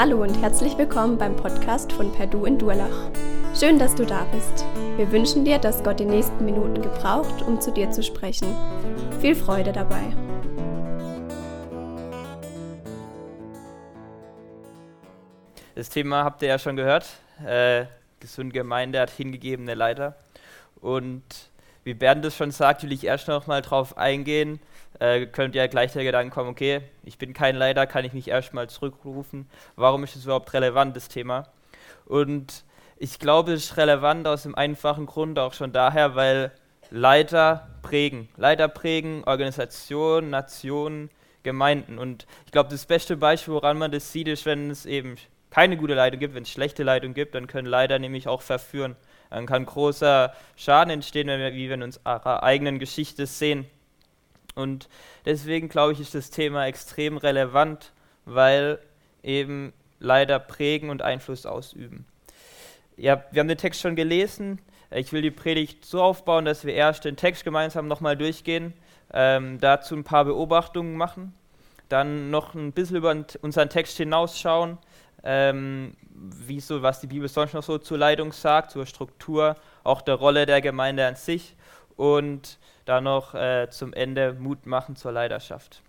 Hallo und herzlich willkommen beim Podcast von Perdu in Durlach. Schön, dass du da bist. Wir wünschen dir, dass Gott die nächsten Minuten gebraucht, um zu dir zu sprechen. Viel Freude dabei. Das Thema habt ihr ja schon gehört. Äh, Gesunde Gemeinde hat hingegebene Leiter. Und wie Bernd es schon sagt, will ich erst noch mal drauf eingehen, äh, könnte ja gleich der Gedanke kommen, okay, ich bin kein Leiter, kann ich mich erstmal zurückrufen. Warum ist es überhaupt relevant, das Thema? Und ich glaube, es ist relevant aus dem einfachen Grund auch schon daher, weil Leiter prägen. Leiter prägen Organisationen, Nationen, Gemeinden. Und ich glaube, das beste Beispiel, woran man das sieht, ist, wenn es eben keine gute Leitung gibt, wenn es schlechte Leitung gibt, dann können Leiter nämlich auch verführen. Dann kann großer Schaden entstehen, wenn wir, wie wir in unserer eigenen Geschichte sehen. Und deswegen glaube ich, ist das Thema extrem relevant, weil eben leider prägen und Einfluss ausüben. Ja, wir haben den Text schon gelesen. Ich will die Predigt so aufbauen, dass wir erst den Text gemeinsam nochmal durchgehen, ähm, dazu ein paar Beobachtungen machen, dann noch ein bisschen über unseren Text hinausschauen, ähm, wie so, was die Bibel sonst noch so zur Leitung sagt, zur Struktur, auch der Rolle der Gemeinde an sich und da noch äh, zum Ende Mut machen zur Leidenschaft.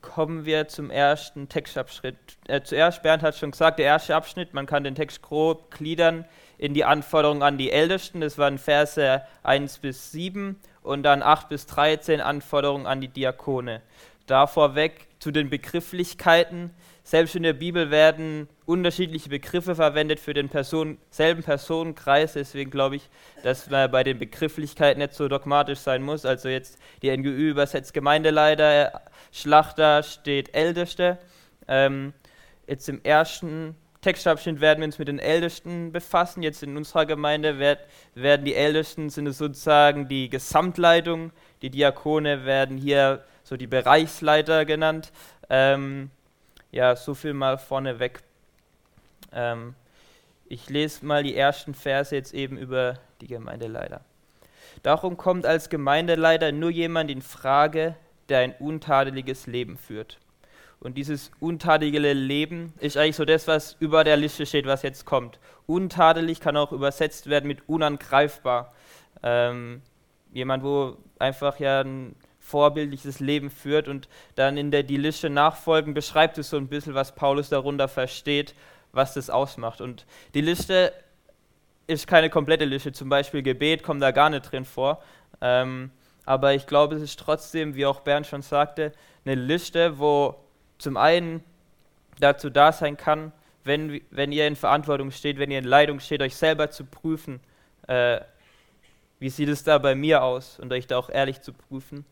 Kommen wir zum ersten Textabschnitt. Äh, zuerst, Bernd hat schon gesagt, der erste Abschnitt, man kann den Text grob gliedern in die Anforderungen an die Ältesten, das waren Verse 1 bis 7 und dann 8 bis 13 Anforderungen an die Diakone. Da vorweg zu den Begrifflichkeiten. Selbst in der Bibel werden unterschiedliche Begriffe verwendet für den Person, selben Personenkreis. Deswegen glaube ich, dass man bei den Begrifflichkeiten nicht so dogmatisch sein muss. Also jetzt die NGÜ übersetzt Gemeindeleiter, Schlachter steht Älteste. Ähm, jetzt im ersten Textabschnitt werden wir uns mit den Ältesten befassen. Jetzt in unserer Gemeinde werd, werden die Ältesten sind es sozusagen die Gesamtleitung. Die Diakone werden hier so die Bereichsleiter genannt. Ähm, ja, so viel mal vorneweg. Ähm, ich lese mal die ersten Verse jetzt eben über die Gemeindeleiter. Darum kommt als Gemeindeleiter nur jemand in Frage, der ein untadeliges Leben führt. Und dieses untadelige Leben ist eigentlich so das, was über der Liste steht, was jetzt kommt. Untadelig kann auch übersetzt werden mit unangreifbar. Ähm, jemand, wo einfach ja ein vorbildliches Leben führt und dann in der die Liste nachfolgen beschreibt es so ein bisschen, was Paulus darunter versteht, was das ausmacht. Und die Liste ist keine komplette Liste, zum Beispiel Gebet kommt da gar nicht drin vor. Ähm, aber ich glaube, es ist trotzdem, wie auch Bernd schon sagte, eine Liste, wo zum einen dazu da sein kann, wenn, wenn ihr in Verantwortung steht, wenn ihr in Leitung steht, euch selber zu prüfen, äh, wie sieht es da bei mir aus und euch da auch ehrlich zu prüfen.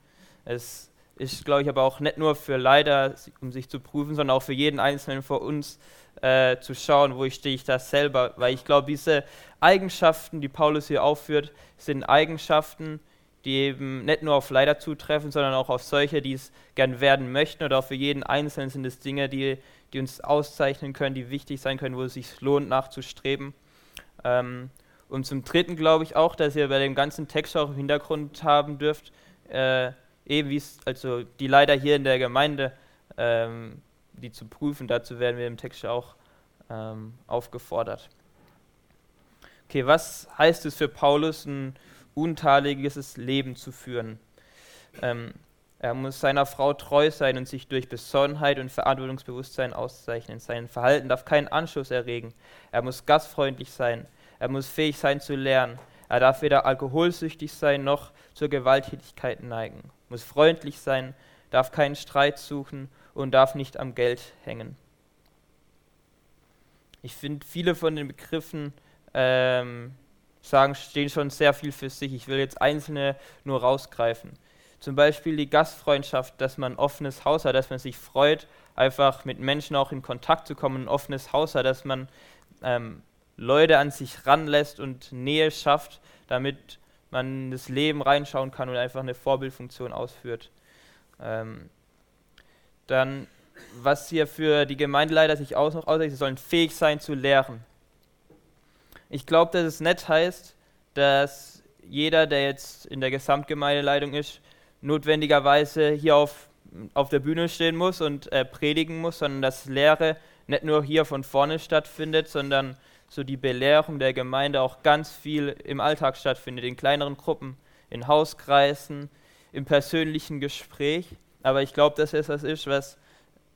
Es ist, glaube ich, aber auch nicht nur für Leider, um sich zu prüfen, sondern auch für jeden Einzelnen von uns äh, zu schauen, wo stehe ich da selber. Weil ich glaube, diese Eigenschaften, die Paulus hier aufführt, sind Eigenschaften, die eben nicht nur auf Leider zutreffen, sondern auch auf solche, die es gern werden möchten. Oder auch für jeden Einzelnen sind es Dinge, die, die uns auszeichnen können, die wichtig sein können, wo es sich lohnt, nachzustreben. Ähm, und zum Dritten glaube ich auch, dass ihr bei dem ganzen Text auch im Hintergrund haben dürft, äh, eben wie es, also die leider hier in der Gemeinde, ähm, die zu prüfen, dazu werden wir im Text auch ähm, aufgefordert. Okay, was heißt es für Paulus, ein untadeliges Leben zu führen? Ähm, er muss seiner Frau treu sein und sich durch Besonnenheit und Verantwortungsbewusstsein auszeichnen. Sein Verhalten darf keinen Anschluss erregen. Er muss gastfreundlich sein. Er muss fähig sein zu lernen. Er darf weder alkoholsüchtig sein noch zur Gewalttätigkeit neigen muss freundlich sein, darf keinen Streit suchen und darf nicht am Geld hängen. Ich finde, viele von den Begriffen ähm, sagen, stehen schon sehr viel für sich. Ich will jetzt einzelne nur rausgreifen. Zum Beispiel die Gastfreundschaft, dass man ein offenes Haus hat, dass man sich freut, einfach mit Menschen auch in Kontakt zu kommen, ein offenes Haus hat, dass man ähm, Leute an sich ranlässt und Nähe schafft, damit man das Leben reinschauen kann und einfach eine Vorbildfunktion ausführt. Ähm, dann, was hier für die Gemeindeleiter sich auch noch aussieht, sie sollen fähig sein zu lehren. Ich glaube, dass es nicht heißt, dass jeder, der jetzt in der Gesamtgemeindeleitung ist, notwendigerweise hier auf auf der Bühne stehen muss und äh, predigen muss, sondern dass Lehre nicht nur hier von vorne stattfindet, sondern so die Belehrung der Gemeinde auch ganz viel im Alltag stattfindet, in kleineren Gruppen, in Hauskreisen, im persönlichen Gespräch. Aber ich glaube, dass es das ist, was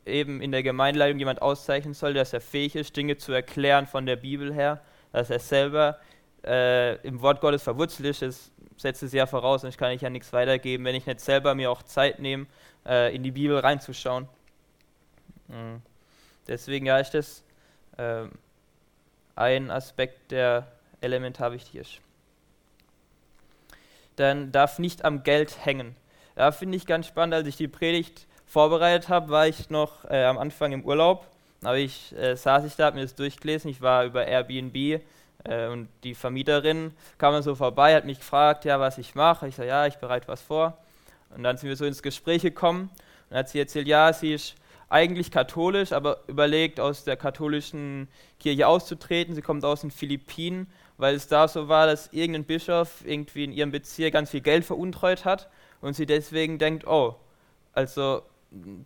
eben in der Gemeindeleitung jemand auszeichnen soll, dass er fähig ist, Dinge zu erklären von der Bibel her, dass er selber äh, im Wort Gottes verwurzelt ist. Das setzt es ja voraus und ich kann ich ja nichts weitergeben, wenn ich nicht selber mir auch Zeit nehme, äh, in die Bibel reinzuschauen. Mhm. Deswegen ja ist das äh, ein Aspekt, der elementar wichtig ist. Dann darf nicht am Geld hängen. Da finde ich ganz spannend, als ich die Predigt vorbereitet habe, war ich noch äh, am Anfang im Urlaub. Aber ich äh, saß ich da, habe mir das durchgelesen. Ich war über Airbnb äh, und die Vermieterin kam dann so vorbei, hat mich gefragt, ja, was ich mache. Ich sage, ja, ich bereite was vor. Und dann sind wir so ins Gespräch gekommen. Und hat sie erzählt, ja, sie ist eigentlich katholisch, aber überlegt, aus der katholischen Kirche auszutreten. Sie kommt aus den Philippinen, weil es da so war, dass irgendein Bischof irgendwie in ihrem Bezirk ganz viel Geld veruntreut hat und sie deswegen denkt, oh, also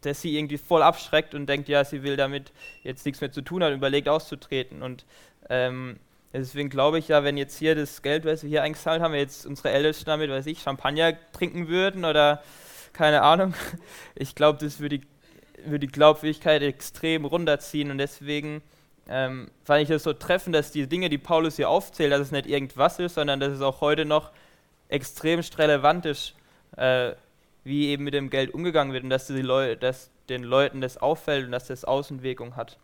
dass sie irgendwie voll abschreckt und denkt, ja, sie will damit jetzt nichts mehr zu tun haben, überlegt auszutreten. Und ähm, deswegen glaube ich ja, wenn jetzt hier das Geld, was wir hier eingezahlt haben, jetzt unsere Ältesten damit, weiß ich, Champagner trinken würden oder keine Ahnung, ich glaube, das würde die, würde die Glaubwürdigkeit extrem runterziehen und deswegen ähm, fand ich das so treffend, dass die Dinge, die Paulus hier aufzählt, dass es nicht irgendwas ist, sondern dass es auch heute noch extrem relevant ist, äh, wie eben mit dem Geld umgegangen wird und dass, die Leu dass den Leuten das auffällt und dass das Außenwirkung hat.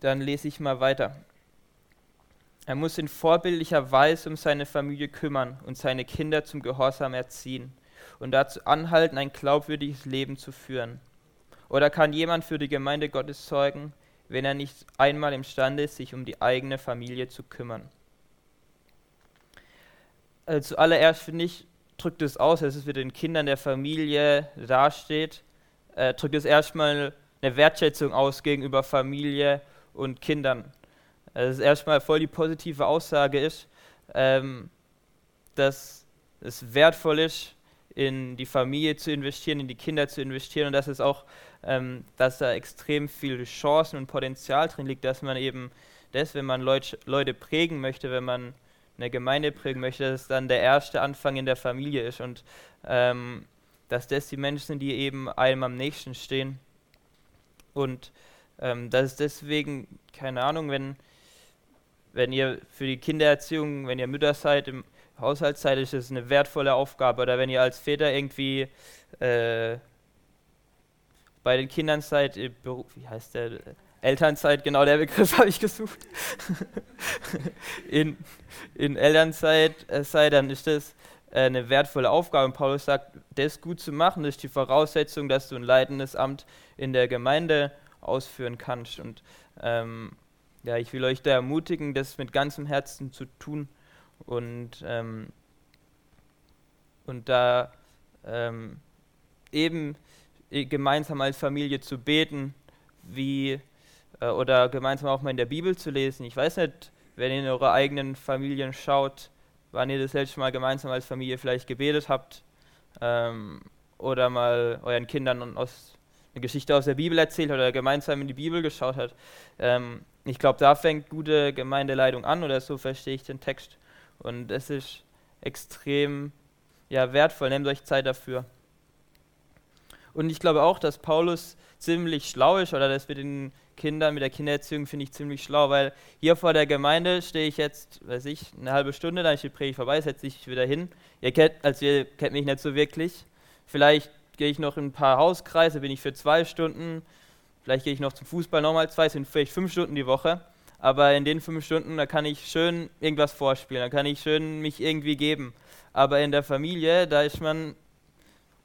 Dann lese ich mal weiter. Er muss in vorbildlicher Weise um seine Familie kümmern und seine Kinder zum Gehorsam erziehen und dazu anhalten, ein glaubwürdiges Leben zu führen. Oder kann jemand für die Gemeinde Gottes zeugen, wenn er nicht einmal imstande ist, sich um die eigene Familie zu kümmern? Also zuallererst finde ich, drückt es aus, dass es für den Kindern der Familie dasteht, äh, drückt es erstmal eine Wertschätzung aus gegenüber Familie und Kindern. Dass es erstmal voll die positive Aussage ist, ähm, dass es wertvoll ist, in die Familie zu investieren, in die Kinder zu investieren und dass es auch, ähm, dass da extrem viele Chancen und Potenzial drin liegt, dass man eben das, wenn man Leut, Leute prägen möchte, wenn man eine Gemeinde prägen möchte, dass es dann der erste Anfang in der Familie ist und ähm, dass das die Menschen sind, die eben einem am nächsten stehen. Und ähm, dass es deswegen, keine Ahnung, wenn, wenn ihr für die Kindererziehung, wenn ihr Mütter seid, im Haushalt seid, ist es eine wertvolle Aufgabe. Oder wenn ihr als Väter irgendwie äh, bei den Kindern seid, wie heißt der? Elternzeit, genau der Begriff habe ich gesucht. in, in Elternzeit äh, sei, dann ist das äh, eine wertvolle Aufgabe. Und Paulus sagt, das gut zu machen, ist die Voraussetzung, dass du ein leitendes Amt in der Gemeinde ausführen kannst. Und ähm, ja, ich will euch da ermutigen, das mit ganzem Herzen zu tun und, ähm, und da ähm, eben gemeinsam als Familie zu beten, wie äh, oder gemeinsam auch mal in der Bibel zu lesen. Ich weiß nicht, wenn ihr in eure eigenen Familien schaut, wann ihr das letzte Mal gemeinsam als Familie vielleicht gebetet habt ähm, oder mal euren Kindern aus, eine Geschichte aus der Bibel erzählt oder gemeinsam in die Bibel geschaut hat. Ähm, ich glaube, da fängt gute Gemeindeleitung an oder so verstehe ich den Text. Und es ist extrem ja, wertvoll. Nehmt euch Zeit dafür. Und ich glaube auch, dass Paulus ziemlich schlau ist oder dass wir den Kindern mit der Kindererziehung finde ich ziemlich schlau, weil hier vor der Gemeinde stehe ich jetzt, weiß ich, eine halbe Stunde, dann ist die Predigt vorbei, setze ich wieder hin. Ihr kennt, also ihr kennt mich nicht so wirklich. Vielleicht gehe ich noch in ein paar Hauskreise, bin ich für zwei Stunden. Vielleicht gehe ich noch zum Fußball nochmal zwei, sind vielleicht fünf Stunden die Woche. Aber in den fünf Stunden, da kann ich schön irgendwas vorspielen, da kann ich schön mich irgendwie geben. Aber in der Familie, da ist man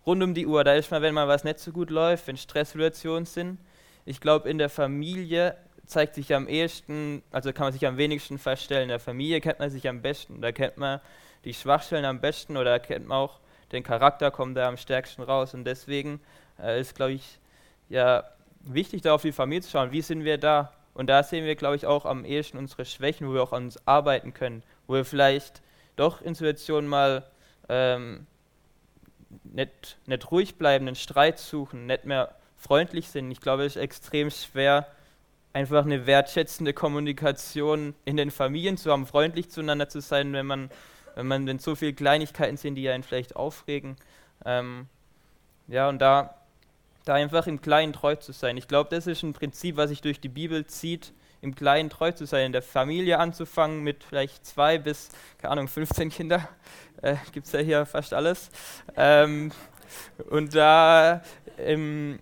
rund um die Uhr. Da ist man, wenn mal was nicht so gut läuft, wenn Stresssituationen sind. Ich glaube, in der Familie zeigt sich am ehesten, also kann man sich am wenigsten feststellen. In der Familie kennt man sich am besten. Da kennt man die Schwachstellen am besten oder kennt man auch den Charakter, kommt da am stärksten raus. Und deswegen äh, ist, glaube ich, ja wichtig, da auf die Familie zu schauen. Wie sind wir da? Und da sehen wir, glaube ich, auch am ehesten unsere Schwächen, wo wir auch an uns arbeiten können, wo wir vielleicht doch in Situationen mal ähm, nicht, nicht ruhig bleiben, einen Streit suchen, nicht mehr freundlich sind. Ich glaube, es ist extrem schwer, einfach eine wertschätzende Kommunikation in den Familien zu haben, freundlich zueinander zu sein, wenn man, wenn man wenn so viele Kleinigkeiten sind, die einen vielleicht aufregen. Ähm, ja, und da, da einfach im Kleinen treu zu sein. Ich glaube, das ist ein Prinzip, was sich durch die Bibel zieht, im Kleinen treu zu sein, in der Familie anzufangen mit vielleicht zwei bis, keine Ahnung, 15 Kinder. Äh, Gibt es ja hier fast alles. Ähm, und da im,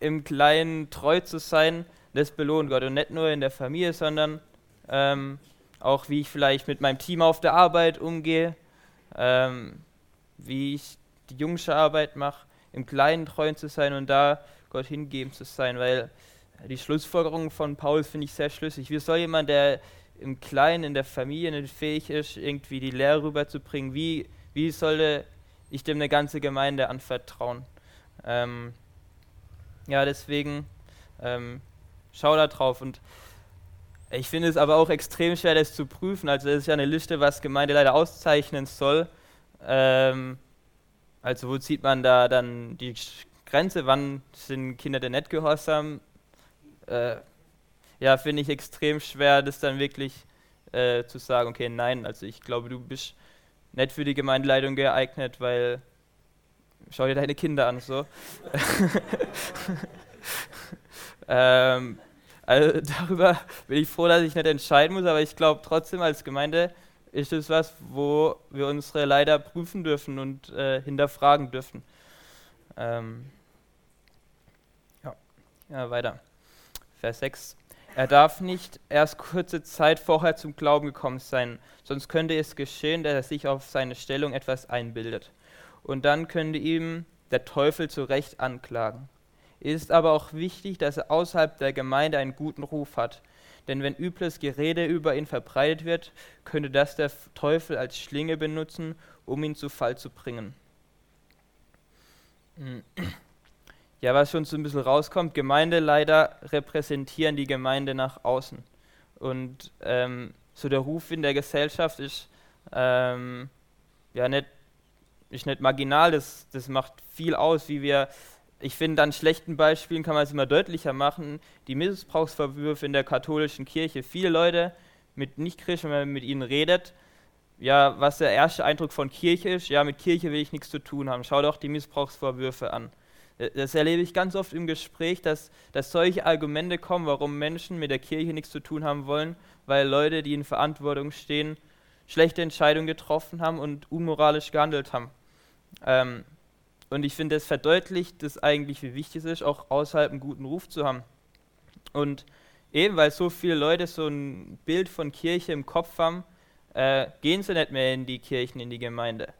im Kleinen treu zu sein, das belohnt Gott. Und nicht nur in der Familie, sondern ähm, auch wie ich vielleicht mit meinem Team auf der Arbeit umgehe, ähm, wie ich die jungsche Arbeit mache, im Kleinen treu zu sein und da Gott hingeben zu sein, weil die Schlussfolgerung von Paulus finde ich sehr schlüssig. Wie soll jemand, der im Kleinen in der Familie nicht fähig ist, irgendwie die Lehre rüberzubringen, wie, wie sollte ich dem eine ganze Gemeinde anvertrauen? Ähm, ja, deswegen ähm, schau da drauf. Und ich finde es aber auch extrem schwer, das zu prüfen. Also es ist ja eine Liste, was Gemeinde leider auszeichnen soll. Ähm, also wo zieht man da dann die Grenze? Wann sind Kinder denn nicht gehorsam? Äh, ja, finde ich extrem schwer, das dann wirklich äh, zu sagen, okay, nein, also ich glaube, du bist nicht für die Gemeindeleitung geeignet, weil schau dir deine Kinder an, so. ähm, also darüber bin ich froh, dass ich nicht entscheiden muss, aber ich glaube trotzdem als Gemeinde ist es was, wo wir unsere Leider prüfen dürfen und äh, hinterfragen dürfen. Ähm, ja. ja, weiter. Vers 6. Er darf nicht erst kurze Zeit vorher zum Glauben gekommen sein, sonst könnte es geschehen, dass er sich auf seine Stellung etwas einbildet. Und dann könnte ihm der Teufel zu Recht anklagen. Es ist aber auch wichtig, dass er außerhalb der Gemeinde einen guten Ruf hat. Denn wenn übles Gerede über ihn verbreitet wird, könnte das der Teufel als Schlinge benutzen, um ihn zu Fall zu bringen. Ja, was schon so ein bisschen rauskommt, Gemeindeleider repräsentieren die Gemeinde nach außen. Und ähm, so der Ruf in der Gesellschaft ist ähm, ja nicht, ist nicht marginal, das, das macht viel aus, wie wir, ich finde, an schlechten Beispielen kann man es immer deutlicher machen, die Missbrauchsvorwürfe in der katholischen Kirche. Viele Leute mit Nichtchristen, wenn man mit ihnen redet, ja, was der erste Eindruck von Kirche ist, ja, mit Kirche will ich nichts zu tun haben. Schau doch die Missbrauchsvorwürfe an. Äh, das erlebe ich ganz oft im Gespräch, dass, dass solche Argumente kommen, warum Menschen mit der Kirche nichts zu tun haben wollen, weil Leute, die in Verantwortung stehen, schlechte Entscheidungen getroffen haben und unmoralisch gehandelt haben. Ähm, und ich finde, das verdeutlicht das eigentlich, wie wichtig es ist, auch außerhalb einen guten Ruf zu haben. Und eben, weil so viele Leute so ein Bild von Kirche im Kopf haben, äh, gehen sie nicht mehr in die Kirchen, in die Gemeinde.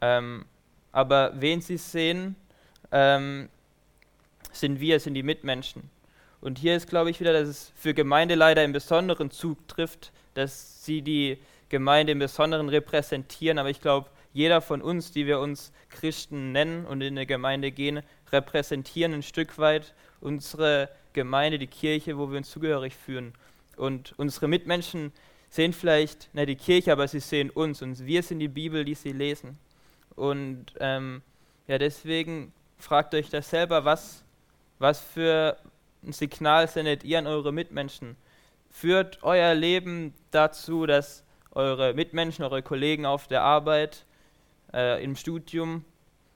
Ähm, aber wen sie sehen, ähm, sind wir, sind die Mitmenschen. Und hier ist, glaube ich, wieder, dass es für Gemeinde leider im Besonderen zutrifft, dass sie die Gemeinde im Besonderen repräsentieren. Aber ich glaube, jeder von uns, die wir uns Christen nennen und in eine Gemeinde gehen, repräsentieren ein Stück weit unsere Gemeinde, die Kirche, wo wir uns zugehörig fühlen. Und unsere Mitmenschen sehen vielleicht nicht die Kirche, aber sie sehen uns. Und wir sind die Bibel, die sie lesen. Und ähm, ja, deswegen fragt euch das selber, was, was für ein Signal sendet ihr an eure Mitmenschen? Führt euer Leben dazu, dass eure Mitmenschen, eure Kollegen auf der Arbeit, äh, im Studium,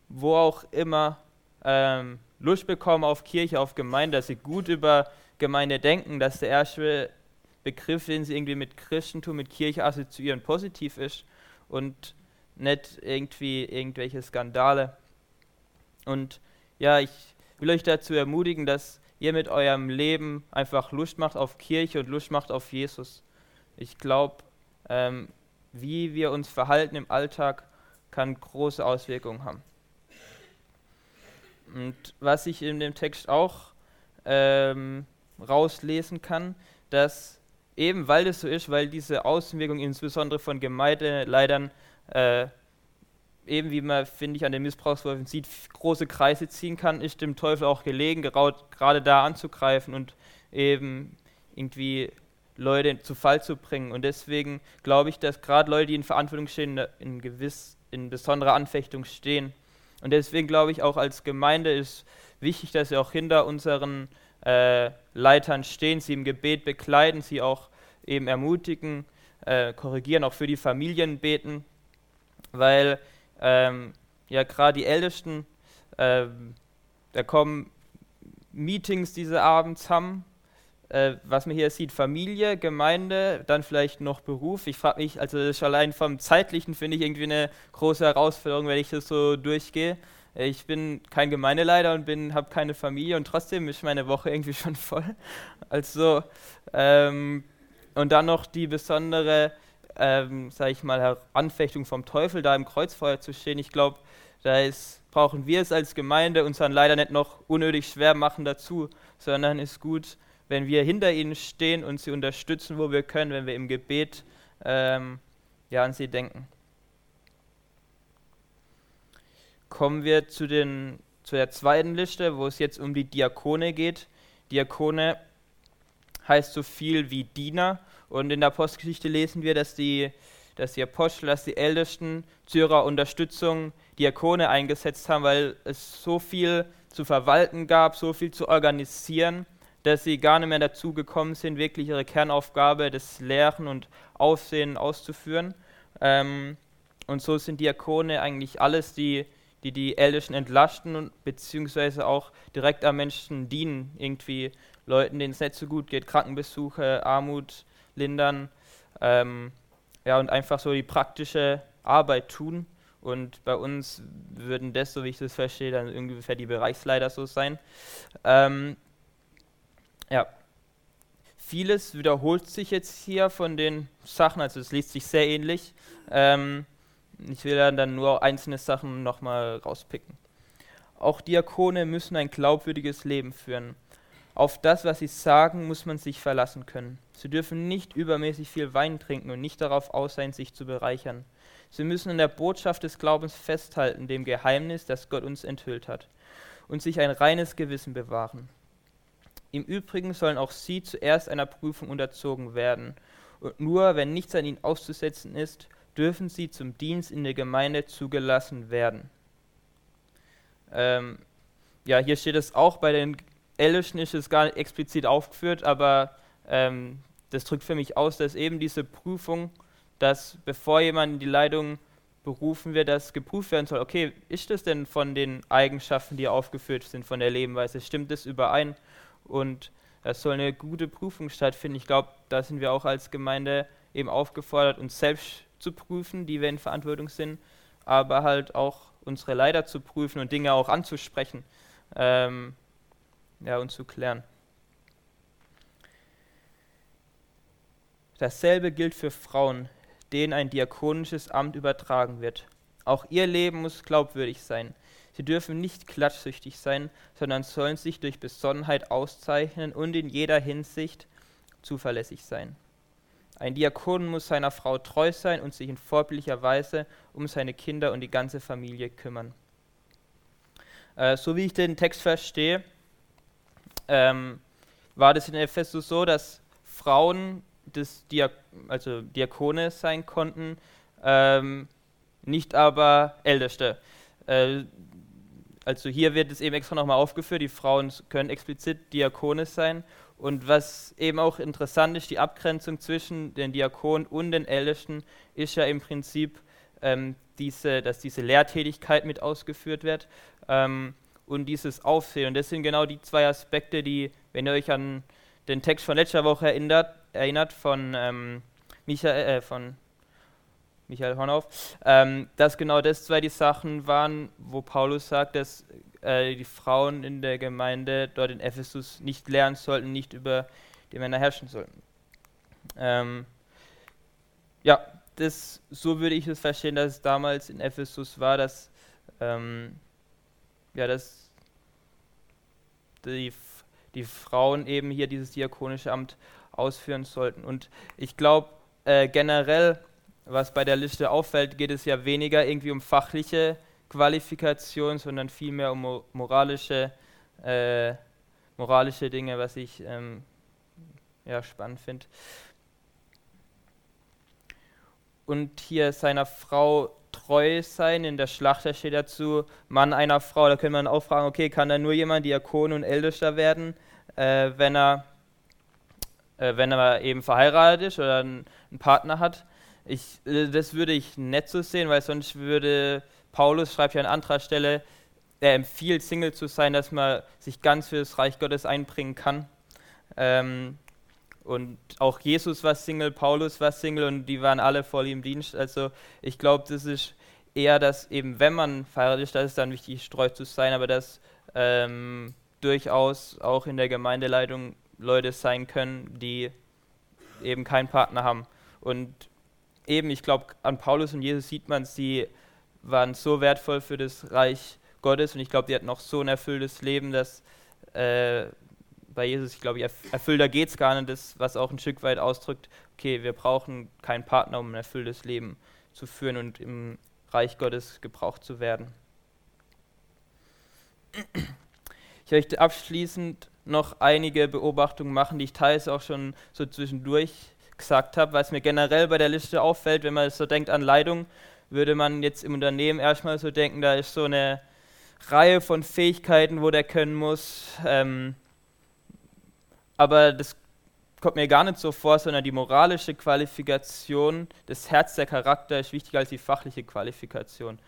wo auch immer, ähm, Lust bekommen auf Kirche, auf Gemeinde, dass sie gut über Gemeinde denken, dass der erste Begriff, den sie irgendwie mit Christentum, mit Kirche assoziieren, positiv ist und nicht irgendwie irgendwelche Skandale. Und ja, ich will euch dazu ermutigen, dass ihr mit eurem Leben einfach Lust macht auf Kirche und Lust macht auf Jesus. Ich glaube, ähm, wie wir uns verhalten im Alltag, kann große Auswirkungen haben. Und was ich in dem Text auch ähm, rauslesen kann, dass eben weil das so ist, weil diese Außenwirkung insbesondere von Gemeindeleitern äh, eben wie man, finde ich, an den Missbrauchswölfen sieht, große Kreise ziehen kann, ist dem Teufel auch gelegen, gerade da anzugreifen und eben irgendwie Leute zu Fall zu bringen. Und deswegen glaube ich, dass gerade Leute, die in Verantwortung stehen, in, gewiss, in besonderer Anfechtung stehen. Und deswegen glaube ich, auch als Gemeinde ist wichtig, dass wir auch hinter unseren äh, Leitern stehen, sie im Gebet bekleiden, sie auch eben ermutigen, äh, korrigieren, auch für die Familien beten, weil ähm, ja gerade die Ältesten, äh, da kommen Meetings diese abends haben, äh, was man hier sieht, Familie, Gemeinde, dann vielleicht noch Beruf. Ich frage mich, also das ist allein vom zeitlichen finde ich irgendwie eine große Herausforderung, wenn ich das so durchgehe. Ich bin kein Gemeindeleiter und habe keine Familie und trotzdem ist meine Woche irgendwie schon voll. Also ähm, und dann noch die besondere, ähm, sage ich mal, Anfechtung vom Teufel, da im Kreuzfeuer zu stehen. Ich glaube, da ist, brauchen wir es als Gemeinde uns dann leider nicht noch unnötig schwer machen dazu, sondern ist gut, wenn wir hinter ihnen stehen und sie unterstützen, wo wir können, wenn wir im Gebet ähm, ja, an sie denken. Kommen wir zu, den, zu der zweiten Liste, wo es jetzt um die Diakone geht. Diakone heißt so viel wie Diener. Und in der Apostelgeschichte lesen wir, dass die, dass die Apostel, dass die Ältesten zu ihrer Unterstützung Diakone eingesetzt haben, weil es so viel zu verwalten gab, so viel zu organisieren, dass sie gar nicht mehr dazu gekommen sind, wirklich ihre Kernaufgabe des Lehren und Aufsehen auszuführen. Ähm, und so sind Diakone eigentlich alles, die die, die Ältesten entlasten und beziehungsweise auch direkt am Menschen dienen, irgendwie Leuten, denen es nicht so gut geht, Krankenbesuche, Armut lindern, ähm, ja, und einfach so die praktische Arbeit tun. Und bei uns würden das, so wie ich das verstehe, dann ungefähr die Bereichsleiter so sein. Ähm, ja, vieles wiederholt sich jetzt hier von den Sachen, also es liest sich sehr ähnlich. Ähm, ich will dann nur einzelne Sachen nochmal rauspicken. Auch Diakone müssen ein glaubwürdiges Leben führen. Auf das, was sie sagen, muss man sich verlassen können. Sie dürfen nicht übermäßig viel Wein trinken und nicht darauf aus sein, sich zu bereichern. Sie müssen in der Botschaft des Glaubens festhalten, dem Geheimnis, das Gott uns enthüllt hat, und sich ein reines Gewissen bewahren. Im Übrigen sollen auch sie zuerst einer Prüfung unterzogen werden. Und nur wenn nichts an ihnen auszusetzen ist, dürfen sie zum Dienst in der Gemeinde zugelassen werden. Ähm, ja, hier steht es auch bei den Ältesten ist es gar nicht explizit aufgeführt, aber ähm, das drückt für mich aus, dass eben diese Prüfung, dass bevor jemand in die Leitung berufen wird, dass geprüft werden soll, okay, ist das denn von den Eigenschaften, die aufgeführt sind, von der Lebenweise, stimmt das überein? Und es soll eine gute Prüfung stattfinden. Ich glaube, da sind wir auch als Gemeinde eben aufgefordert, uns selbst zu prüfen, die wir in Verantwortung sind, aber halt auch unsere Leiter zu prüfen und Dinge auch anzusprechen. Ähm, ja, und zu klären. Dasselbe gilt für Frauen, denen ein diakonisches Amt übertragen wird. Auch ihr Leben muss glaubwürdig sein. Sie dürfen nicht klatschsüchtig sein, sondern sollen sich durch Besonnenheit auszeichnen und in jeder Hinsicht zuverlässig sein. Ein Diakon muss seiner Frau treu sein und sich in vorbildlicher Weise um seine Kinder und die ganze Familie kümmern. Äh, so wie ich den Text verstehe, ähm, war das in Ephesus so, dass Frauen des Diak also Diakone sein konnten, ähm, nicht aber Älteste. Äh, also hier wird es eben extra nochmal aufgeführt, die Frauen können explizit Diakone sein. Und was eben auch interessant ist, die Abgrenzung zwischen den Diakonen und den Ältesten ist ja im Prinzip, ähm, diese, dass diese Lehrtätigkeit mit ausgeführt wird. Ähm, und dieses Aufsehen. Und das sind genau die zwei Aspekte, die, wenn ihr euch an den Text von letzter Woche erinnert, erinnert von, ähm, Michael, äh, von Michael Hornauf, ähm, dass genau das zwei die Sachen waren, wo Paulus sagt, dass äh, die Frauen in der Gemeinde dort in Ephesus nicht lernen sollten, nicht über die Männer herrschen sollten. Ähm, ja, das, so würde ich es verstehen, dass es damals in Ephesus war, dass ähm, ja, dass die, die Frauen eben hier dieses diakonische Amt ausführen sollten. Und ich glaube, äh, generell, was bei der Liste auffällt, geht es ja weniger irgendwie um fachliche Qualifikation, sondern vielmehr um moralische, äh, moralische Dinge, was ich ähm, ja, spannend finde. Und hier seiner Frau treu sein. In der Schlacht da steht dazu Mann einer Frau. Da könnte man auch fragen, okay, kann da nur jemand Diakon und Ältester werden, äh, wenn, er, äh, wenn er eben verheiratet ist oder einen Partner hat? Ich, äh, das würde ich nicht so sehen, weil sonst würde Paulus, schreibt ja an anderer Stelle, er empfiehlt, Single zu sein, dass man sich ganz für das Reich Gottes einbringen kann. Ähm, und auch Jesus war Single, Paulus war Single und die waren alle voll im Dienst. Also ich glaube, das ist eher, dass eben, wenn man verheiratet ist, dass es dann wichtig ist, treu zu sein, aber dass ähm, durchaus auch in der Gemeindeleitung Leute sein können, die eben keinen Partner haben. Und eben, ich glaube, an Paulus und Jesus sieht man, sie waren so wertvoll für das Reich Gottes und ich glaube, die hatten auch so ein erfülltes Leben, dass äh, bei Jesus, ich glaube, erfüllter geht es gar nicht, das, was auch ein Stück weit ausdrückt, okay, wir brauchen keinen Partner, um ein erfülltes Leben zu führen und im Reich Gottes gebraucht zu werden. Ich möchte abschließend noch einige Beobachtungen machen, die ich teils auch schon so zwischendurch gesagt habe, was mir generell bei der Liste auffällt, wenn man so denkt an Leitung, würde man jetzt im Unternehmen erstmal so denken, da ist so eine Reihe von Fähigkeiten, wo der können muss. Ähm, aber das kommt mir gar nicht so vor, sondern die moralische Qualifikation, das Herz, der Charakter ist wichtiger als die fachliche Qualifikation.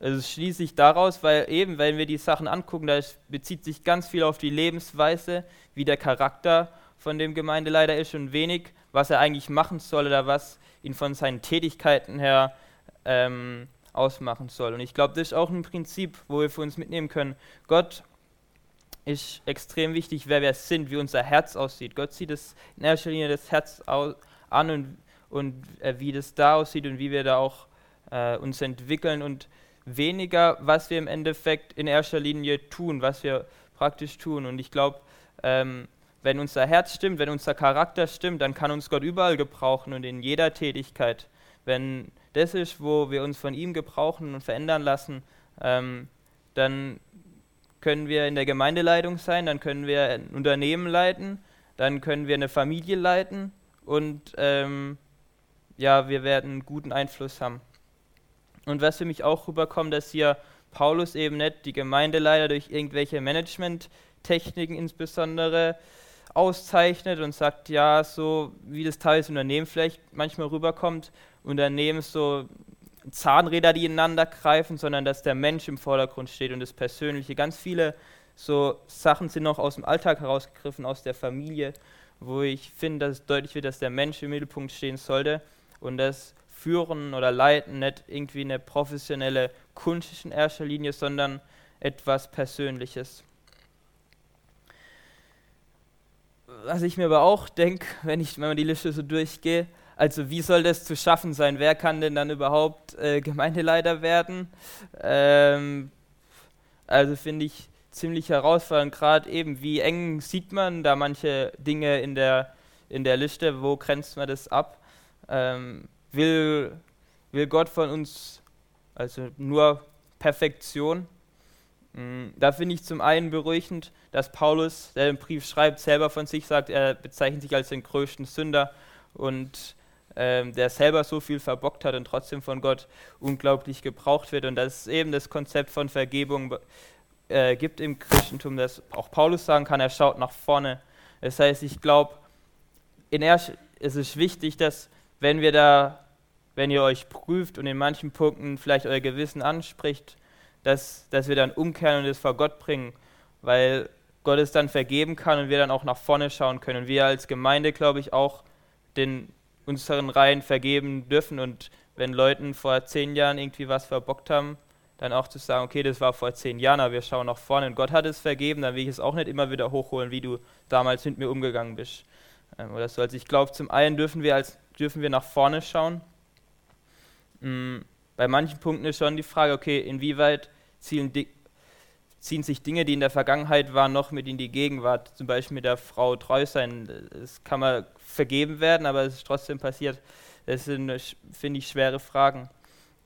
Also es schließt sich daraus, weil eben, wenn wir die Sachen angucken, da bezieht sich ganz viel auf die Lebensweise, wie der Charakter von dem Gemeindeleiter ist und wenig, was er eigentlich machen soll oder was ihn von seinen Tätigkeiten her ähm, ausmachen soll. Und ich glaube, das ist auch ein Prinzip, wo wir für uns mitnehmen können. Gott ist extrem wichtig, wer wir sind, wie unser Herz aussieht. Gott sieht es in erster Linie das Herz an und, und äh, wie das da aussieht und wie wir da auch äh, uns entwickeln und weniger, was wir im Endeffekt in erster Linie tun, was wir praktisch tun. Und ich glaube, ähm, wenn unser Herz stimmt, wenn unser Charakter stimmt, dann kann uns Gott überall gebrauchen und in jeder Tätigkeit. Wenn das ist, wo wir uns von ihm gebrauchen und verändern lassen, ähm, dann können wir in der Gemeindeleitung sein, dann können wir ein Unternehmen leiten, dann können wir eine Familie leiten und ähm, ja, wir werden einen guten Einfluss haben. Und was für mich auch rüberkommt, dass hier Paulus eben nicht die Gemeindeleiter durch irgendwelche Management-Techniken insbesondere auszeichnet und sagt, ja, so wie das teils Unternehmen vielleicht manchmal rüberkommt, Unternehmen so Zahnräder, die ineinander greifen, sondern dass der Mensch im Vordergrund steht und das Persönliche. Ganz viele so Sachen sind noch aus dem Alltag herausgegriffen, aus der Familie, wo ich finde, dass es deutlich wird, dass der Mensch im Mittelpunkt stehen sollte und das Führen oder Leiten nicht irgendwie eine professionelle Kunst in erster Linie, sondern etwas Persönliches. Was ich mir aber auch denke, wenn ich wenn man die Liste so durchgehe, also wie soll das zu schaffen sein? Wer kann denn dann überhaupt äh, Gemeindeleiter werden? Ähm, also finde ich ziemlich herausfordernd, gerade eben, wie eng sieht man da manche Dinge in der, in der Liste, wo grenzt man das ab? Ähm, will, will Gott von uns also nur Perfektion? Mhm. Da finde ich zum einen beruhigend, dass Paulus, der den Brief schreibt, selber von sich sagt, er bezeichnet sich als den größten Sünder und ähm, der selber so viel verbockt hat und trotzdem von Gott unglaublich gebraucht wird. Und dass es eben das Konzept von Vergebung äh, gibt im Christentum, dass auch Paulus sagen kann, er schaut nach vorne. Das heißt, ich glaube, erst ist es wichtig, dass wenn wir da, wenn ihr euch prüft und in manchen Punkten vielleicht euer Gewissen anspricht, dass, dass wir dann umkehren und es vor Gott bringen, weil Gott es dann vergeben kann und wir dann auch nach vorne schauen können. Und wir als Gemeinde, glaube ich, auch den unseren Reihen vergeben dürfen und wenn Leuten vor zehn Jahren irgendwie was verbockt haben, dann auch zu sagen, okay, das war vor zehn Jahren, aber wir schauen nach vorne und Gott hat es vergeben, dann will ich es auch nicht immer wieder hochholen, wie du damals mit mir umgegangen bist. Ähm, oder so. Also ich glaube, zum einen dürfen wir, als, dürfen wir nach vorne schauen. Mhm. Bei manchen Punkten ist schon die Frage, okay, inwieweit zielen, ziehen sich Dinge, die in der Vergangenheit waren, noch mit in die Gegenwart, zum Beispiel mit der Frau treu sein. Das kann man vergeben werden, aber es ist trotzdem passiert. Das sind, finde ich, schwere Fragen.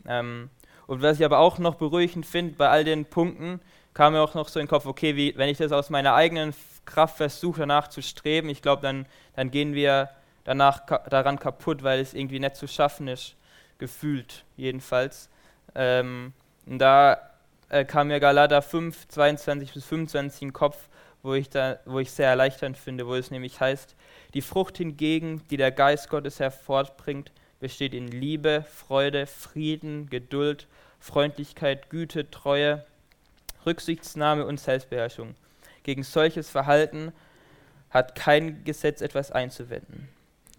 Ähm, und was ich aber auch noch beruhigend finde, bei all den Punkten kam mir auch noch so in den Kopf, okay, wie, wenn ich das aus meiner eigenen Kraft versuche, danach zu streben, ich glaube, dann, dann gehen wir danach ka daran kaputt, weil es irgendwie nicht zu schaffen ist, gefühlt jedenfalls. Ähm, und da äh, kam mir Galater 5, 22 bis 25 in den Kopf, wo ich, da, wo ich sehr erleichternd finde, wo es nämlich heißt, die Frucht hingegen, die der Geist Gottes hervorbringt, besteht in Liebe, Freude, Frieden, Geduld, Freundlichkeit, Güte, Treue, Rücksichtsnahme und Selbstbeherrschung. Gegen solches Verhalten hat kein Gesetz etwas einzuwenden.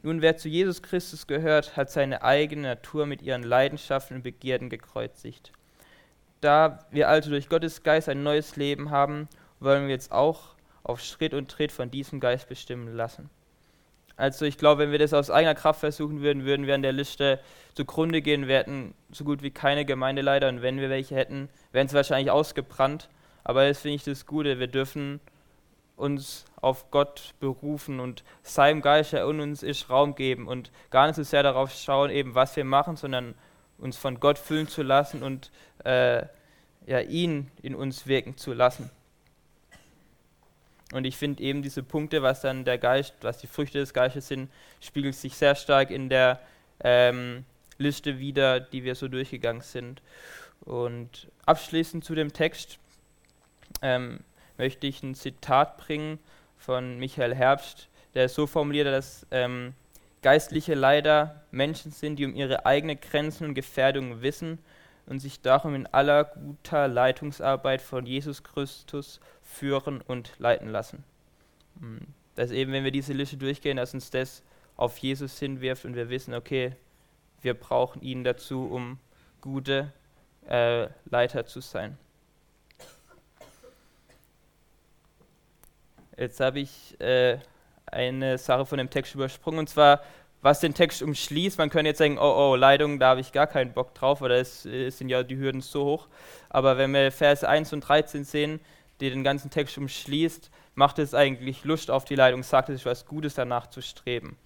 Nun, wer zu Jesus Christus gehört, hat seine eigene Natur mit ihren Leidenschaften und Begierden gekreuzigt. Da wir also durch Gottes Geist ein neues Leben haben, wollen wir jetzt auch auf Schritt und Tritt von diesem Geist bestimmen lassen. Also ich glaube, wenn wir das aus eigener Kraft versuchen würden, würden wir an der Liste zugrunde gehen. Wir hätten so gut wie keine Gemeindeleiter und wenn wir welche hätten, wären sie wahrscheinlich ausgebrannt. Aber das finde ich das Gute. Wir dürfen uns auf Gott berufen und seinem Geist, der in uns ist, Raum geben und gar nicht so sehr darauf schauen, eben was wir machen, sondern uns von Gott füllen zu lassen und äh, ja, ihn in uns wirken zu lassen. Und ich finde eben diese Punkte, was dann der Geist, was die Früchte des Geistes sind, spiegelt sich sehr stark in der ähm, Liste wieder, die wir so durchgegangen sind. Und abschließend zu dem Text ähm, möchte ich ein Zitat bringen von Michael Herbst, der so formuliert, dass ähm, geistliche Leider Menschen sind, die um ihre eigenen Grenzen und Gefährdungen wissen und sich darum in aller guter Leitungsarbeit von Jesus Christus führen und leiten lassen. Hm. Dass eben, wenn wir diese Liste durchgehen, dass uns das auf Jesus hinwirft und wir wissen, okay, wir brauchen ihn dazu, um gute äh, Leiter zu sein. Jetzt habe ich äh, eine Sache von dem Text übersprungen, und zwar, was den Text umschließt. Man könnte jetzt sagen, oh, oh, Leitung, da habe ich gar keinen Bock drauf, oder es, es sind ja die Hürden so hoch. Aber wenn wir Vers 1 und 13 sehen, die den ganzen Text umschließt, macht es eigentlich Lust auf die Leitung, sagt es ist was Gutes danach zu streben.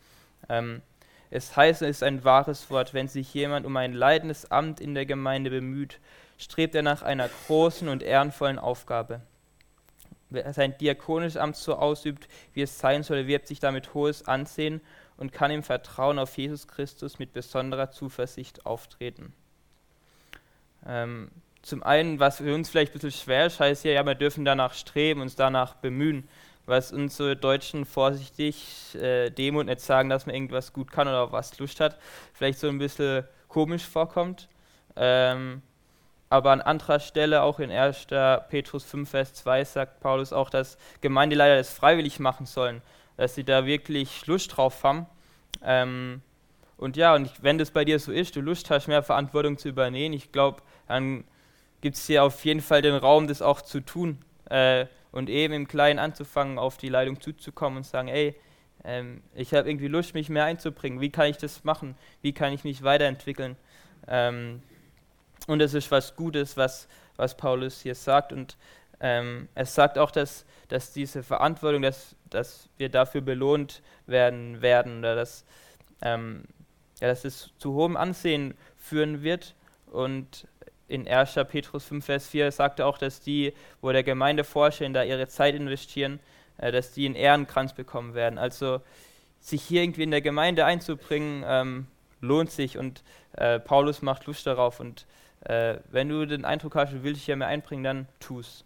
Ähm, es heißt, es ist ein wahres Wort, wenn sich jemand um ein leidendes Amt in der Gemeinde bemüht, strebt er nach einer großen und ehrenvollen Aufgabe. Wer sein diakonisches Amt so ausübt, wie es sein soll, wirbt sich damit hohes Ansehen und kann im Vertrauen auf Jesus Christus mit besonderer Zuversicht auftreten. Ähm, zum einen, was für uns vielleicht ein bisschen schwer ist, heißt ja, ja, wir dürfen danach streben, uns danach bemühen, was unsere Deutschen vorsichtig äh, Demut nicht sagen, dass man irgendwas gut kann oder was Lust hat, vielleicht so ein bisschen komisch vorkommt. Ähm, aber an anderer Stelle, auch in 1. Petrus 5, Vers 2, sagt Paulus auch, dass Gemeindeleiter das freiwillig machen sollen, dass sie da wirklich Lust drauf haben. Ähm, und ja, und wenn das bei dir so ist, du Lust hast, mehr Verantwortung zu übernehmen, ich glaube, dann gibt es hier auf jeden Fall den Raum, das auch zu tun äh, und eben im Kleinen anzufangen, auf die Leitung zuzukommen und sagen, ey, ähm, ich habe irgendwie Lust, mich mehr einzubringen. Wie kann ich das machen? Wie kann ich mich weiterentwickeln? Ähm, und es ist was Gutes, was, was Paulus hier sagt. Und ähm, es sagt auch, dass, dass diese Verantwortung, dass, dass wir dafür belohnt werden werden oder dass, ähm, ja, dass es zu hohem Ansehen führen wird. Und in 1. Petrus 5, Vers 4 sagt er auch, dass die, wo der Gemeinde vorstellen, da ihre Zeit investieren, äh, dass die einen Ehrenkranz bekommen werden. Also sich hier irgendwie in der Gemeinde einzubringen, ähm, lohnt sich und äh, Paulus macht Lust darauf. Und äh, wenn du den Eindruck hast, du willst dich hier mehr einbringen, dann tu's.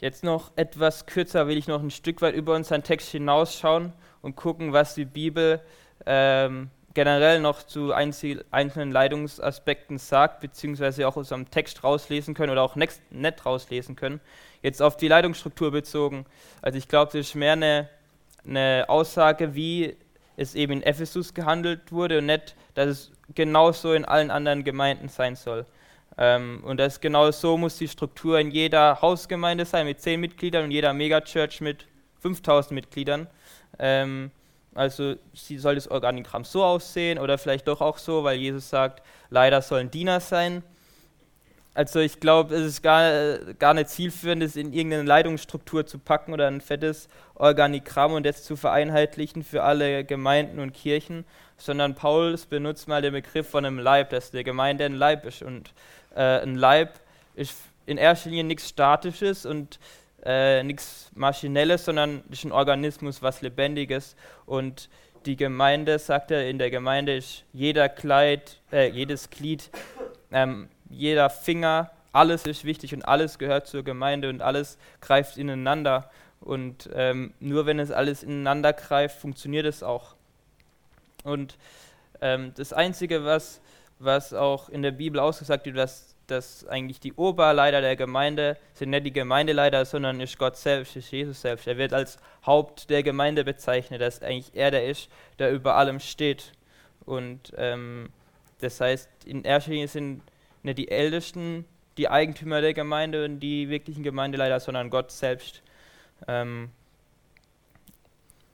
Jetzt noch etwas kürzer will ich noch ein Stück weit über unseren Text hinausschauen und gucken, was die Bibel ähm, generell noch zu einzelnen Leitungsaspekten sagt, beziehungsweise auch aus einem Text rauslesen können oder auch nicht rauslesen können. Jetzt auf die Leitungsstruktur bezogen. Also ich glaube, das ist mehr eine, eine Aussage, wie es eben in Ephesus gehandelt wurde und nicht, dass es genauso in allen anderen Gemeinden sein soll. Ähm, und das genau so muss die Struktur in jeder Hausgemeinde sein mit zehn Mitgliedern und jeder Megachurch mit 5000 Mitgliedern. Ähm, also soll das Organigramm so aussehen oder vielleicht doch auch so, weil Jesus sagt, leider sollen Diener sein. Also ich glaube, es ist gar, gar nicht zielführend, das in irgendeine Leitungsstruktur zu packen oder ein fettes Organigramm und das zu vereinheitlichen für alle Gemeinden und Kirchen, sondern Paulus benutzt mal den Begriff von einem Leib, dass der Gemeinde ein Leib ist. Und äh, ein Leib ist in erster Linie nichts Statisches und äh, nichts Maschinelles, sondern ist ein Organismus, was Lebendiges. Und die Gemeinde, sagt er, in der Gemeinde ist jeder Kleid, äh, jedes Glied, ähm, jeder Finger, alles ist wichtig und alles gehört zur Gemeinde und alles greift ineinander. Und ähm, nur wenn es alles ineinander greift, funktioniert es auch. Und ähm, das Einzige, was, was auch in der Bibel ausgesagt wird, dass, dass eigentlich die Oberleiter der Gemeinde sind nicht die Gemeindeleiter, sondern ist Gott selbst, ist Jesus selbst. Er wird als Haupt der Gemeinde bezeichnet, dass eigentlich er der ist, der über allem steht. Und ähm, das heißt, in erster Linie sind nicht die Ältesten die Eigentümer der Gemeinde und die wirklichen Gemeindeleiter, sondern Gott selbst. Ähm,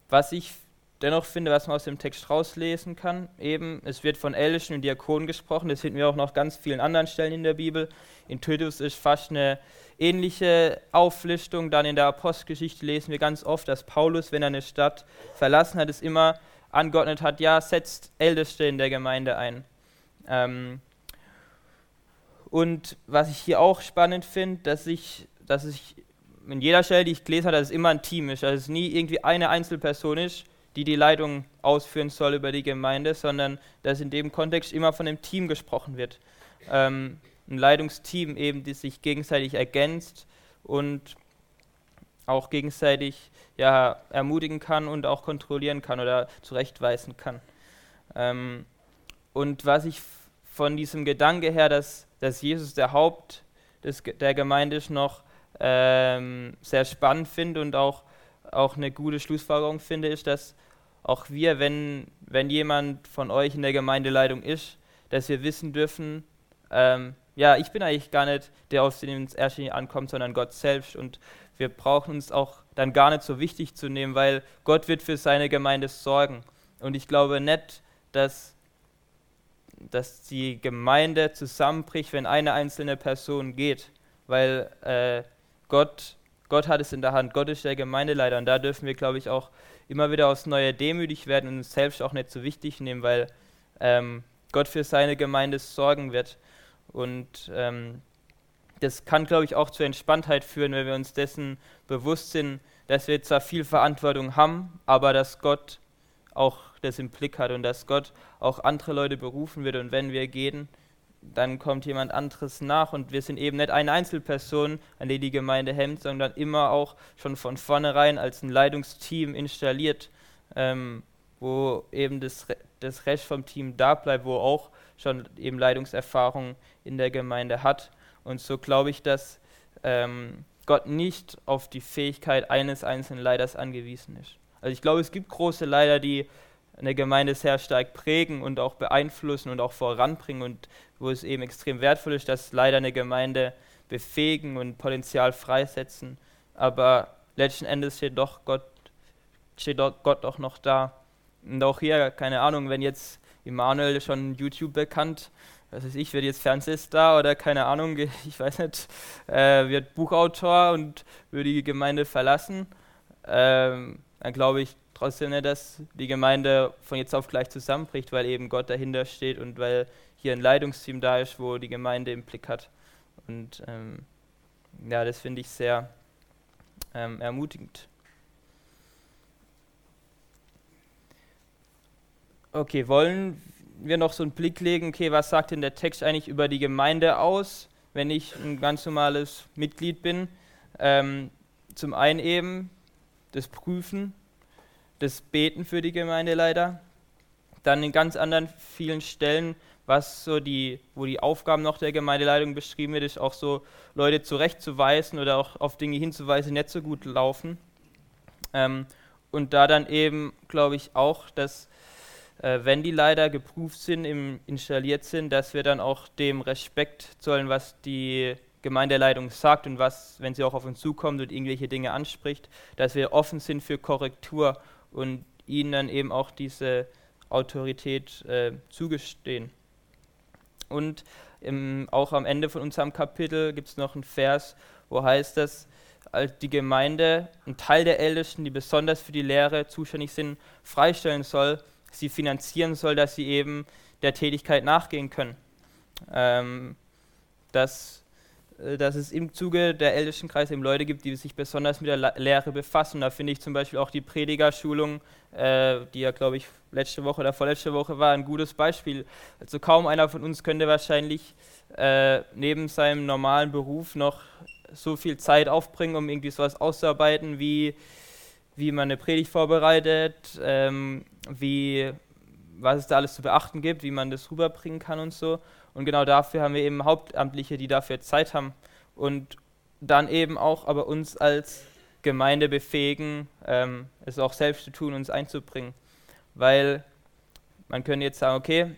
was ich dennoch finde, was man aus dem Text rauslesen kann, eben, es wird von Ältesten und Diakonen gesprochen, das finden wir auch noch ganz vielen anderen Stellen in der Bibel. In Titus ist fast eine ähnliche Auflistung, dann in der Apostelgeschichte lesen wir ganz oft, dass Paulus, wenn er eine Stadt verlassen hat, es immer angeordnet hat, ja, setzt Älteste in der Gemeinde ein. Ähm, und was ich hier auch spannend finde, dass ich, dass ich in jeder Stelle, die ich gelesen habe, dass es immer ein Team ist, dass es nie irgendwie eine Einzelperson ist, die die Leitung ausführen soll über die Gemeinde, sondern dass in dem Kontext immer von einem Team gesprochen wird. Ähm, ein Leitungsteam eben, das sich gegenseitig ergänzt und auch gegenseitig ja, ermutigen kann und auch kontrollieren kann oder zurechtweisen kann. Ähm, und was ich von diesem Gedanke her, dass dass Jesus der Haupt des, der Gemeinde ist, noch ähm, sehr spannend finde und auch, auch eine gute Schlussfolgerung finde, ist, dass auch wir, wenn, wenn jemand von euch in der Gemeindeleitung ist, dass wir wissen dürfen, ähm, ja, ich bin eigentlich gar nicht der, auf den es erst ankommt, sondern Gott selbst. Und wir brauchen uns auch dann gar nicht so wichtig zu nehmen, weil Gott wird für seine Gemeinde sorgen. Und ich glaube nicht, dass dass die Gemeinde zusammenbricht, wenn eine einzelne Person geht, weil äh, Gott, Gott hat es in der Hand, Gott ist der Gemeindeleiter. Und da dürfen wir, glaube ich, auch immer wieder aufs Neue demütig werden und uns selbst auch nicht so wichtig nehmen, weil ähm, Gott für seine Gemeinde sorgen wird. Und ähm, das kann, glaube ich, auch zur Entspanntheit führen, wenn wir uns dessen bewusst sind, dass wir zwar viel Verantwortung haben, aber dass Gott auch das im Blick hat und dass Gott auch andere Leute berufen wird und wenn wir gehen, dann kommt jemand anderes nach und wir sind eben nicht eine Einzelperson, an die die Gemeinde hemmt, sondern immer auch schon von vornherein als ein Leitungsteam installiert, ähm, wo eben das, das Recht vom Team da bleibt, wo auch schon eben Leitungserfahrung in der Gemeinde hat. Und so glaube ich, dass ähm, Gott nicht auf die Fähigkeit eines einzelnen Leiters angewiesen ist. Also ich glaube, es gibt große Leiter, die eine Gemeinde sehr stark prägen und auch beeinflussen und auch voranbringen und wo es eben extrem wertvoll ist, dass leider eine Gemeinde befähigen und Potenzial freisetzen. Aber letzten Endes steht doch Gott, steht doch Gott auch noch da. Und auch hier, keine Ahnung, wenn jetzt Immanuel schon YouTube bekannt, was weiß ich, wird jetzt Fernsehstar oder keine Ahnung, ich weiß nicht, äh, wird Buchautor und würde die Gemeinde verlassen, ähm, dann glaube ich, trotzdem nicht, dass die Gemeinde von jetzt auf gleich zusammenbricht, weil eben Gott dahinter steht und weil hier ein Leitungsteam da ist, wo die Gemeinde im Blick hat. Und ähm, ja, das finde ich sehr ähm, ermutigend. Okay, wollen wir noch so einen Blick legen, okay, was sagt denn der Text eigentlich über die Gemeinde aus, wenn ich ein ganz normales Mitglied bin? Ähm, zum einen eben das Prüfen das Beten für die Gemeindeleiter. Dann in ganz anderen vielen Stellen, was so die, wo die Aufgaben noch der Gemeindeleitung beschrieben wird, ist auch so, Leute zurechtzuweisen oder auch auf Dinge hinzuweisen, die nicht so gut laufen. Ähm, und da dann eben, glaube ich, auch, dass äh, wenn die Leiter geprüft sind, im, installiert sind, dass wir dann auch dem Respekt zollen, was die Gemeindeleitung sagt und was, wenn sie auch auf uns zukommt und irgendwelche Dinge anspricht, dass wir offen sind für Korrektur und ihnen dann eben auch diese Autorität äh, zugestehen. Und im, auch am Ende von unserem Kapitel gibt es noch einen Vers, wo heißt es, als die Gemeinde einen Teil der Ältesten, die besonders für die Lehre zuständig sind, freistellen soll, sie finanzieren soll, dass sie eben der Tätigkeit nachgehen können. Ähm, dass äh, dass es im Zuge der ältesten Kreise eben Leute gibt, die sich besonders mit der Lehre befassen. Da finde ich zum Beispiel auch die Predigerschulung, äh, die ja, glaube ich, letzte Woche oder vorletzte Woche war, ein gutes Beispiel. Also kaum einer von uns könnte wahrscheinlich äh, neben seinem normalen Beruf noch so viel Zeit aufbringen, um irgendwie sowas auszuarbeiten, wie, wie man eine Predigt vorbereitet, ähm, wie, was es da alles zu beachten gibt, wie man das rüberbringen kann und so. Und genau dafür haben wir eben Hauptamtliche, die dafür Zeit haben und dann eben auch aber uns als Gemeinde befähigen, ähm, es auch selbst zu tun, uns einzubringen. Weil man könnte jetzt sagen, okay,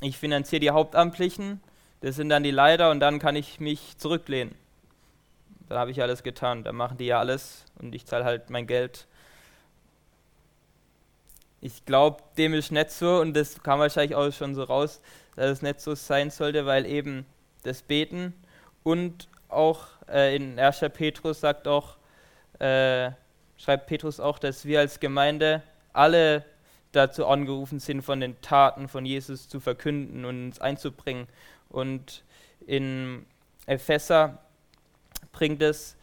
ich finanziere die Hauptamtlichen, das sind dann die Leiter und dann kann ich mich zurücklehnen. Dann habe ich alles getan, dann machen die ja alles und ich zahle halt mein Geld. Ich glaube, dem ist nicht so und das kam wahrscheinlich auch schon so raus, dass es nicht so sein sollte, weil eben das Beten und auch äh, in 1. Petrus sagt auch, äh, schreibt Petrus auch, dass wir als Gemeinde alle dazu angerufen sind, von den Taten von Jesus zu verkünden und uns einzubringen. Und in Epheser bringt es,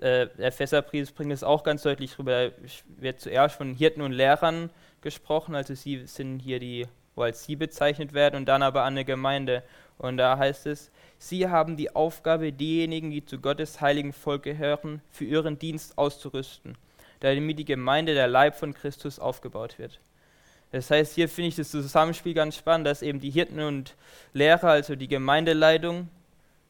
äh, der bringt es auch ganz deutlich rüber. Da wird zuerst von Hirten und Lehrern gesprochen, also sie sind hier die wo als sie bezeichnet werden, und dann aber an eine Gemeinde. Und da heißt es, sie haben die Aufgabe, diejenigen, die zu Gottes heiligen Volk gehören, für ihren Dienst auszurüsten, damit die Gemeinde, der Leib von Christus, aufgebaut wird. Das heißt, hier finde ich das Zusammenspiel ganz spannend, dass eben die Hirten und Lehrer, also die Gemeindeleitung,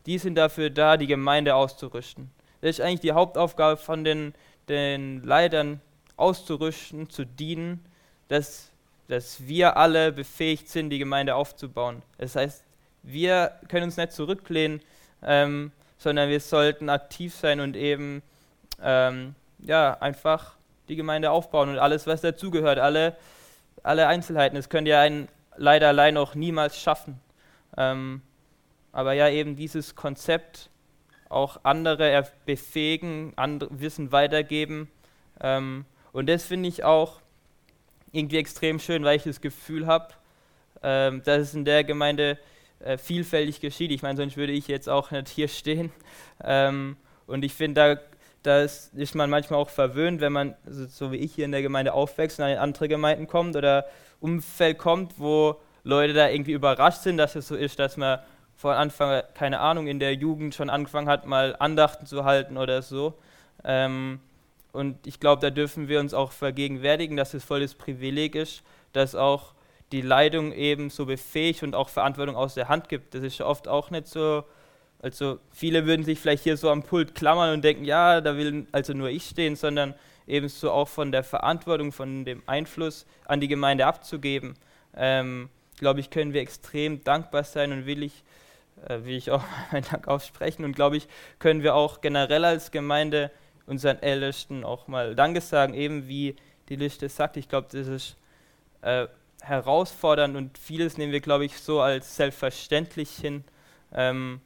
die sind dafür da, die Gemeinde auszurüsten. Das ist eigentlich die Hauptaufgabe von den, den Leitern, auszurüsten, zu dienen, dass dass wir alle befähigt sind, die Gemeinde aufzubauen. Das heißt, wir können uns nicht zurücklehnen, ähm, sondern wir sollten aktiv sein und eben ähm, ja, einfach die Gemeinde aufbauen und alles, was dazugehört, alle, alle Einzelheiten. Das könnt ihr ein leider allein auch niemals schaffen. Ähm, aber ja, eben dieses Konzept auch andere befähigen, andere Wissen weitergeben. Ähm, und das finde ich auch irgendwie extrem schön, weil ich das Gefühl habe, ähm, dass es in der Gemeinde äh, vielfältig geschieht. Ich meine, sonst würde ich jetzt auch nicht hier stehen. Ähm, und ich finde, da, da ist, man manchmal auch verwöhnt, wenn man, so, so, wie ich hier in der Gemeinde aufwächst und in andere Gemeinden kommt oder Umfeld kommt, wo Leute da irgendwie überrascht sind, dass es so ist, dass man von Anfang, keine Ahnung, in der Jugend schon angefangen hat, mal Andachten zu halten oder so. Ähm, und ich glaube, da dürfen wir uns auch vergegenwärtigen, dass es voll das Privileg ist, dass auch die Leitung eben so befähigt und auch Verantwortung aus der Hand gibt. Das ist oft auch nicht so. Also viele würden sich vielleicht hier so am Pult klammern und denken, ja, da will also nur ich stehen, sondern ebenso auch von der Verantwortung, von dem Einfluss an die Gemeinde abzugeben. Ähm, glaube ich, können wir extrem dankbar sein und will ich, äh, will ich auch meinen Dank aussprechen und glaube ich, können wir auch generell als Gemeinde unseren Ältesten auch mal Danke sagen, eben wie die Liste sagt. Ich glaube, das ist äh, herausfordernd und vieles nehmen wir, glaube ich, so als selbstverständlich hin. Ähm,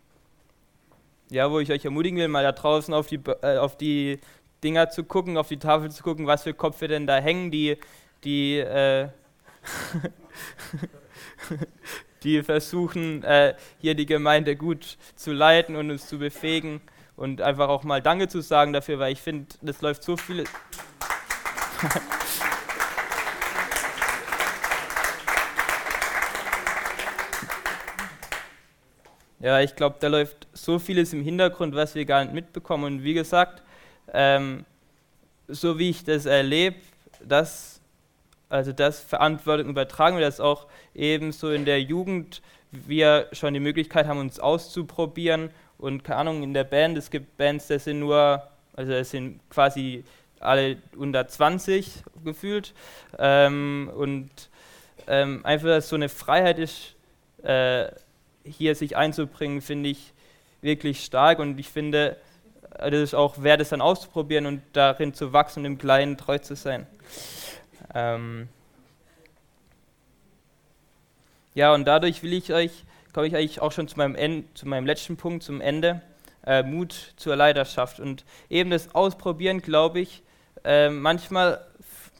ja, wo ich euch ermutigen will, mal da draußen auf die, äh, auf die Dinger zu gucken, auf die Tafel zu gucken, was für Kopfe denn da hängen, die, die, äh, die versuchen, äh, hier die Gemeinde gut zu leiten und uns zu befähigen und einfach auch mal Danke zu sagen dafür, weil ich finde, das läuft so viel. ja, ich glaube, da läuft so vieles im Hintergrund, was wir gar nicht mitbekommen. Und wie gesagt, ähm, so wie ich das erlebe, dass also das Verantwortung übertragen wird, dass auch ebenso in der Jugend wir schon die Möglichkeit haben, uns auszuprobieren und keine Ahnung, in der Band, es gibt Bands, das sind nur, also es sind quasi alle unter 20 gefühlt. Ähm, und ähm, einfach, dass so eine Freiheit ist, äh, hier sich einzubringen, finde ich wirklich stark. Und ich finde, das ist auch wert, es dann auszuprobieren und darin zu wachsen und im Kleinen treu zu sein. Ähm ja, und dadurch will ich euch komme ich eigentlich auch schon zu meinem, End, zu meinem letzten Punkt, zum Ende. Äh, Mut zur Leidenschaft. Und eben das Ausprobieren, glaube ich, äh, manchmal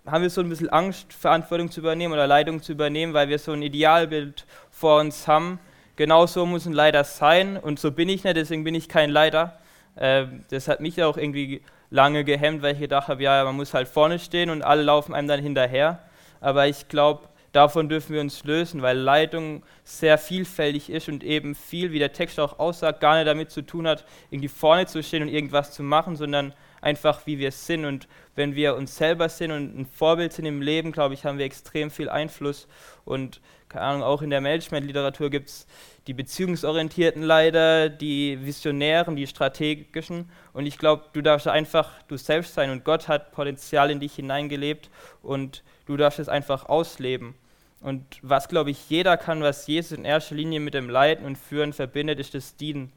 haben wir so ein bisschen Angst, Verantwortung zu übernehmen oder Leitung zu übernehmen, weil wir so ein Idealbild vor uns haben. genau so muss ein Leiter sein und so bin ich nicht, deswegen bin ich kein Leiter. Äh, das hat mich auch irgendwie lange gehemmt, weil ich gedacht habe, ja, man muss halt vorne stehen und alle laufen einem dann hinterher. Aber ich glaube, davon dürfen wir uns lösen, weil Leitung sehr vielfältig ist und eben viel, wie der Text auch aussagt, gar nicht damit zu tun hat, irgendwie vorne zu stehen und irgendwas zu machen, sondern einfach wie wir sind. Und wenn wir uns selber sind und ein Vorbild sind im Leben, glaube ich, haben wir extrem viel Einfluss. Und keine Ahnung, auch in der Management-Literatur gibt es die beziehungsorientierten Leiter, die visionären, die strategischen. Und ich glaube, du darfst einfach du selbst sein und Gott hat Potenzial in dich hineingelebt und du darfst es einfach ausleben. Und was, glaube ich, jeder kann, was Jesus in erster Linie mit dem Leiten und Führen verbindet, ist das Dienen.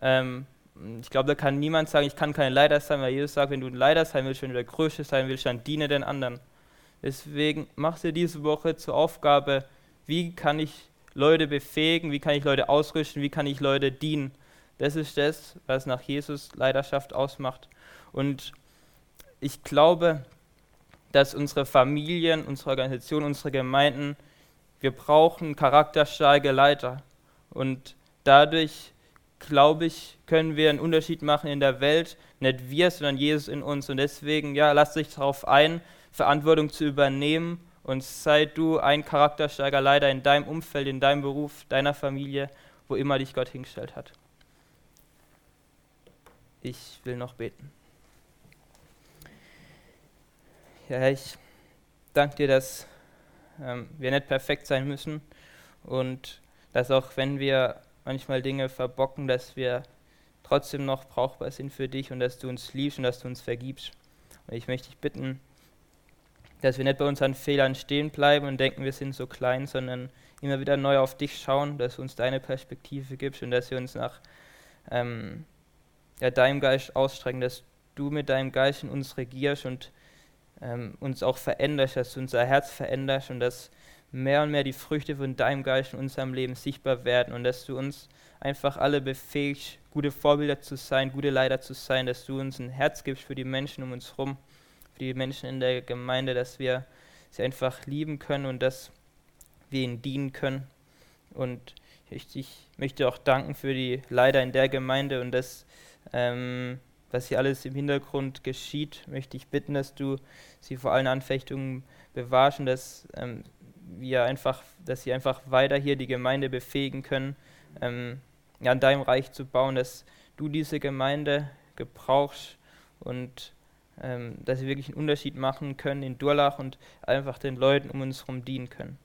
Ähm, ich glaube, da kann niemand sagen, ich kann kein Leiter sein, weil Jesus sagt, wenn du ein Leiter sein willst, wenn du der Größte sein willst, dann diene den anderen. Deswegen mach dir diese Woche zur Aufgabe, wie kann ich Leute befähigen, wie kann ich Leute ausrüsten, wie kann ich Leute dienen. Das ist das, was nach Jesus Leidenschaft ausmacht. Und ich glaube, dass unsere Familien, unsere Organisationen, unsere Gemeinden, wir brauchen charakterstarke Leiter. Und dadurch glaube ich, können wir einen Unterschied machen in der Welt. Nicht wir, sondern Jesus in uns. Und deswegen, ja, lasst dich darauf ein, Verantwortung zu übernehmen. Und sei du ein charakterstarker Leiter in deinem Umfeld, in deinem Beruf, deiner Familie, wo immer dich Gott hingestellt hat. Ich will noch beten. Ja, Herr, ich danke dir, dass ähm, wir nicht perfekt sein müssen und dass auch wenn wir manchmal Dinge verbocken, dass wir trotzdem noch brauchbar sind für dich und dass du uns liebst und dass du uns vergibst. Und ich möchte dich bitten, dass wir nicht bei unseren Fehlern stehen bleiben und denken, wir sind so klein, sondern immer wieder neu auf dich schauen, dass du uns deine Perspektive gibst und dass wir uns nach ähm, ja, deinem Geist ausstrecken, dass du mit deinem Geist in uns regierst und ähm, uns auch veränderst, dass du unser Herz veränderst und dass mehr und mehr die Früchte von deinem Geist in unserem Leben sichtbar werden und dass du uns einfach alle befähigst, gute Vorbilder zu sein, gute Leiter zu sein, dass du uns ein Herz gibst für die Menschen um uns herum, für die Menschen in der Gemeinde, dass wir sie einfach lieben können und dass wir ihnen dienen können. Und ich, ich möchte auch danken für die Leiter in der Gemeinde und das, ähm, was hier alles im Hintergrund geschieht, möchte ich bitten, dass du sie vor allen Anfechtungen bewahrst und dass ähm, wir einfach, dass sie einfach weiter hier die Gemeinde befähigen können, ähm, an deinem Reich zu bauen, dass du diese Gemeinde gebrauchst und ähm, dass sie wirklich einen Unterschied machen können in Durlach und einfach den Leuten um uns herum dienen können.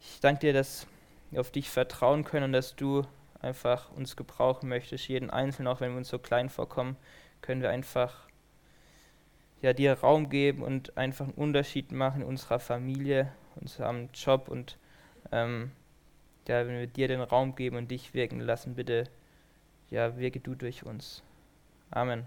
Ich danke dir, dass wir auf dich vertrauen können und dass du einfach uns gebrauchen möchtest, jeden Einzelnen, auch wenn wir uns so klein vorkommen, können wir einfach ja, dir Raum geben und einfach einen Unterschied machen in unserer Familie, unserem Job und ähm, ja, wenn wir dir den Raum geben und dich wirken lassen, bitte, ja, wirke du durch uns. Amen.